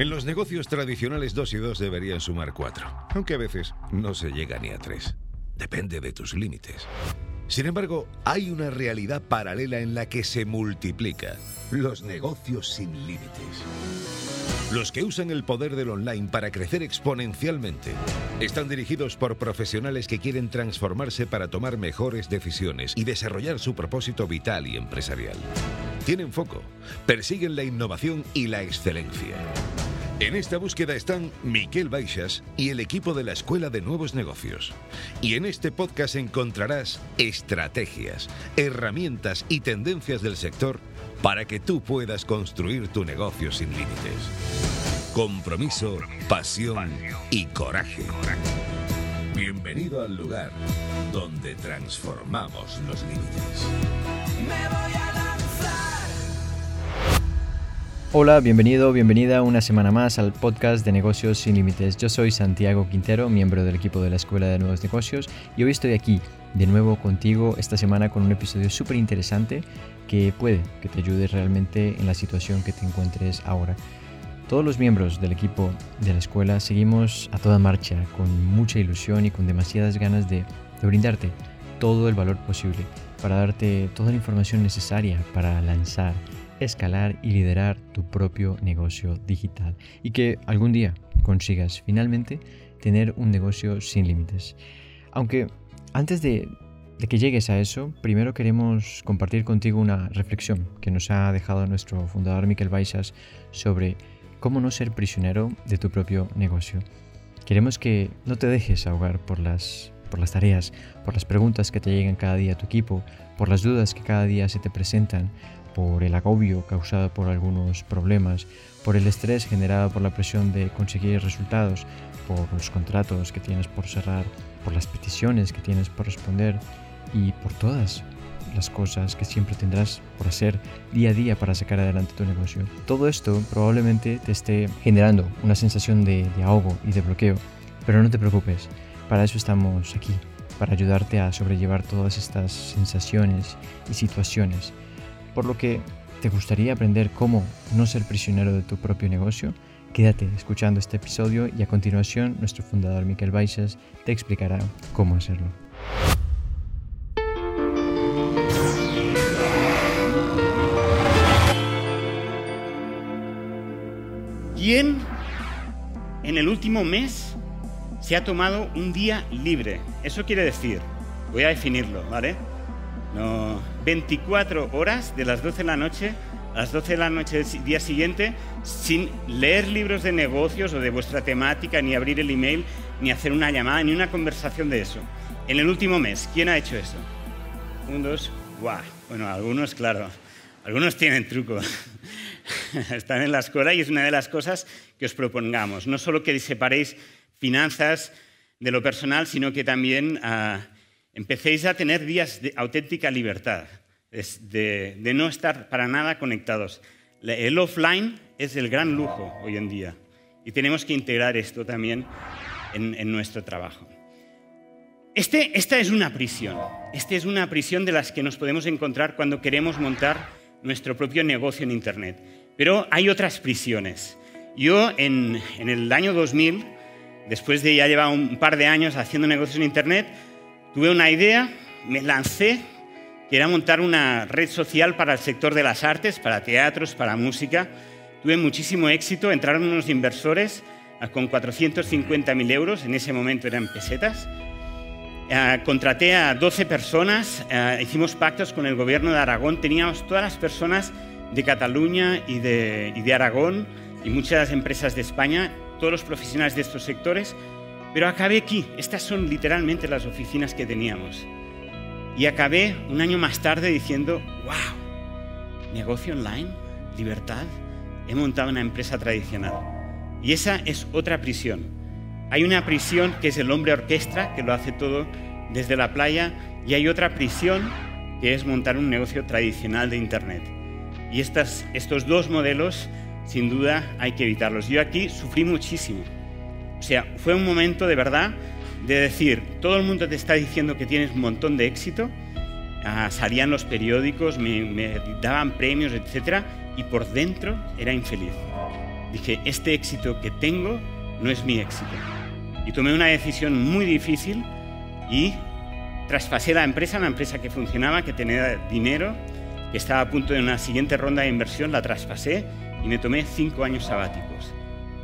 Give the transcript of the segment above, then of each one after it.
En los negocios tradicionales 2 y 2 deberían sumar 4, aunque a veces no se llega ni a 3. Depende de tus límites. Sin embargo, hay una realidad paralela en la que se multiplica. Los negocios sin límites. Los que usan el poder del online para crecer exponencialmente están dirigidos por profesionales que quieren transformarse para tomar mejores decisiones y desarrollar su propósito vital y empresarial. Tienen foco, persiguen la innovación y la excelencia. En esta búsqueda están Miquel Baixas y el equipo de la Escuela de Nuevos Negocios. Y en este podcast encontrarás estrategias, herramientas y tendencias del sector para que tú puedas construir tu negocio sin límites. Compromiso, pasión y coraje. Bienvenido al lugar donde transformamos los límites. Me voy a lanzar. Hola, bienvenido, bienvenida una semana más al podcast de Negocios sin Límites. Yo soy Santiago Quintero, miembro del equipo de la Escuela de Nuevos Negocios, y hoy estoy aquí de nuevo contigo esta semana con un episodio súper interesante que puede que te ayude realmente en la situación que te encuentres ahora. Todos los miembros del equipo de la escuela seguimos a toda marcha, con mucha ilusión y con demasiadas ganas de, de brindarte todo el valor posible para darte toda la información necesaria para lanzar escalar y liderar tu propio negocio digital y que algún día consigas finalmente tener un negocio sin límites. Aunque antes de, que llegues a eso, primero queremos compartir contigo una reflexión que nos ha dejado nuestro fundador Miquel Baixas sobre cómo no ser prisionero de tu propio negocio. Queremos que no te dejes ahogar por las, por las tareas, por las preguntas que te llegan cada día a tu equipo, por las dudas que cada día se te presentan, por el agobio causado por algunos problemas, por el estrés generado por la presión de conseguir resultados, por los contratos que tienes por cerrar, por las peticiones que tienes por responder y por todas las cosas que siempre tendrás por hacer día a día para sacar adelante tu negocio. Todo esto probablemente te esté generando una sensación de, de ahogo y de bloqueo, pero no te preocupes, para eso estamos aquí, para ayudarte a sobrellevar todas estas sensaciones y situaciones por lo que te gustaría aprender cómo no ser prisionero de tu propio negocio, quédate escuchando este episodio y a continuación nuestro fundador Miquel Baixas te explicará cómo hacerlo. ¿Quién en el último mes se ha tomado un día libre? Eso quiere decir, voy a definirlo, ¿vale? No, 24 horas de las 12 de la noche a las 12 de la noche del día siguiente sin leer libros de negocios o de vuestra temática, ni abrir el email, ni hacer una llamada, ni una conversación de eso. En el último mes, ¿quién ha hecho eso? Un, dos, guau. Bueno, algunos, claro, algunos tienen truco. Están en la escuela y es una de las cosas que os propongamos. No solo que separéis finanzas de lo personal, sino que también... Ah, empecéis a tener días de auténtica libertad. de, no estar para nada conectados. El offline es el gran lujo hoy en día y tenemos que integrar esto también en, en nuestro trabajo. Este- esta es una prisión. Esta es una prisión de las que nos podemos encontrar cuando queremos montar nuestro propio negocio en Internet. Pero hay otras prisiones. Yo en, en el año 2000, después de ya llevar un par de años haciendo negocios en Internet, tuve una idea, me lancé, que montar una red social para el sector de las artes, para teatros, para música. Tuve muchísimo éxito, entraron unos inversores ah, con 450.000 euros, en ese momento eran pesetas. Eh, contraté a 12 personas, eh, hicimos pactos con el gobierno de Aragón, teníamos todas las personas de Cataluña y de, Aragón y muchas empresas de España, todos los profesionales de estos sectores, pero acabé aquí. Estas son literalmente las oficinas que teníamos. Y acabé un año más tarde diciendo, wow, negocio online, libertad, he montado una empresa tradicional. Y esa es otra prisión. Hay una prisión que es el hombre orquestra, que lo hace todo desde la playa, y hay otra prisión que es montar un negocio tradicional de Internet. Y estos dos modelos, sin duda, hay que evitarlos. Yo aquí sufrí muchísimo. O sea, fue un momento de verdad de decir, todo el mundo te está diciendo que tienes un montón de éxito, ah, salían los periódicos, me, me daban premios, etc. Y por dentro era infeliz. Dije, este éxito que tengo no es mi éxito. Y tomé una decisión muy difícil y traspasé la empresa, una empresa que funcionaba, que tenía dinero, que estaba a punto de una siguiente ronda de inversión, la traspasé y me tomé cinco años sabáticos.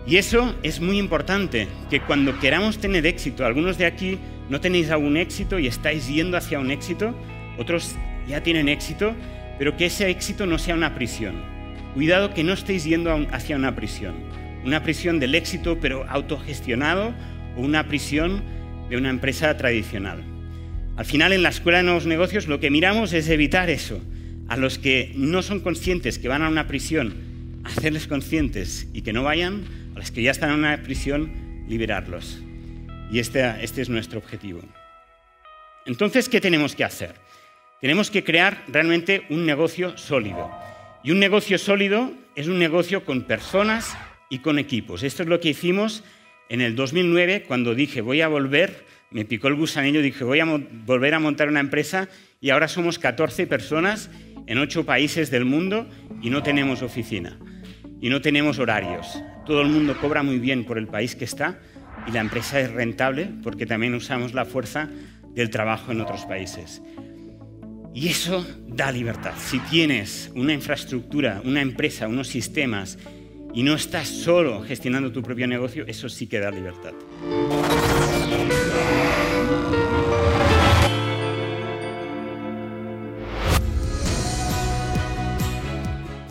Y eso es muy importante, que cuando queramos tener éxito, algunos de aquí no tenéis aún éxito y estáis yendo hacia un éxito, otros ya tienen éxito, pero que ese éxito no sea una prisión. Cuidado que no estéis yendo hacia una prisión, una prisión del éxito pero autogestionado o una prisión de una empresa tradicional. Al final, en la Escuela de Nuevos Negocios lo que miramos es evitar eso. A los que no son conscientes que van a una prisión, hacerles conscientes y que no vayan, a los que ya están en una prisión, liberarlos. Y este, este es nuestro objetivo. Entonces, ¿qué tenemos que hacer? Tenemos que crear realmente un negocio sólido. Y un negocio sólido es un negocio con personas y con equipos. Esto es lo que hicimos en el 2009 cuando dije voy a volver, me picó el gusanillo, dije voy a volver a montar una empresa y ahora somos 14 personas en 8 países del mundo y no tenemos oficina y no tenemos horarios. Todo el mundo cobra muy bien por el país que está y la empresa es rentable porque también usamos la fuerza del trabajo en otros países. Y eso da libertad. Si tienes una infraestructura, una empresa, unos sistemas y no estás solo gestionando tu propio negocio, eso sí que da libertad.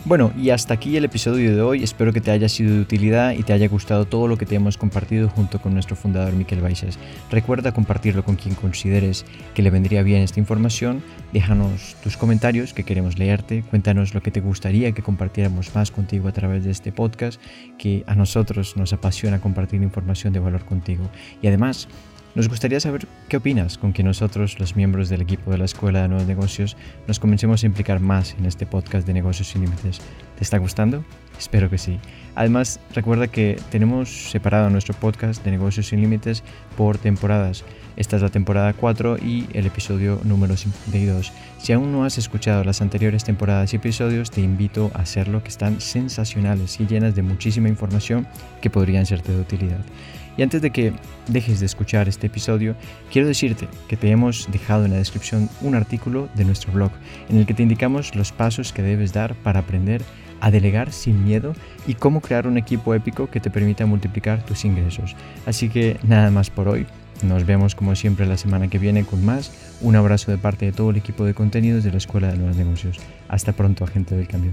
Bueno, y hasta aquí el episodio de hoy. Espero que te haya sido de utilidad y te haya gustado todo lo que te hemos compartido junto con nuestro fundador Miquel Baixas. Recuerda compartirlo con quien consideres que le vendría bien esta información. Déjanos tus comentarios que queremos leerte. Cuéntanos lo que te gustaría que compartiéramos más contigo a través de este podcast, que a nosotros nos apasiona compartir información de valor contigo. Y además, nos gustaría saber qué opinas con que nosotros, los miembros del equipo de la Escuela de Nuevos Negocios, nos comencemos a implicar más en este podcast de Negocios sin Límites. ¿Te está gustando? Espero que sí. Además, recuerda que tenemos separado nuestro podcast de Negocios sin Límites por temporadas. Esta es la temporada 4 y el episodio número 52. Si aún no has escuchado las anteriores temporadas y episodios, te invito a hacerlo, que están sensacionales y llenas de muchísima información que podrían serte de utilidad. Y antes de que dejes de escuchar este episodio, quiero decirte que te hemos dejado en la descripción un artículo de nuestro blog en el que te indicamos los pasos que debes dar para aprender a delegar sin miedo y cómo crear un equipo épico que te permita multiplicar tus ingresos. Así que nada más por hoy. Nos vemos como siempre la semana que viene con más. Un abrazo de parte de todo el equipo de contenidos de la Escuela de Nuevos Negocios. Hasta pronto, agente del cambio.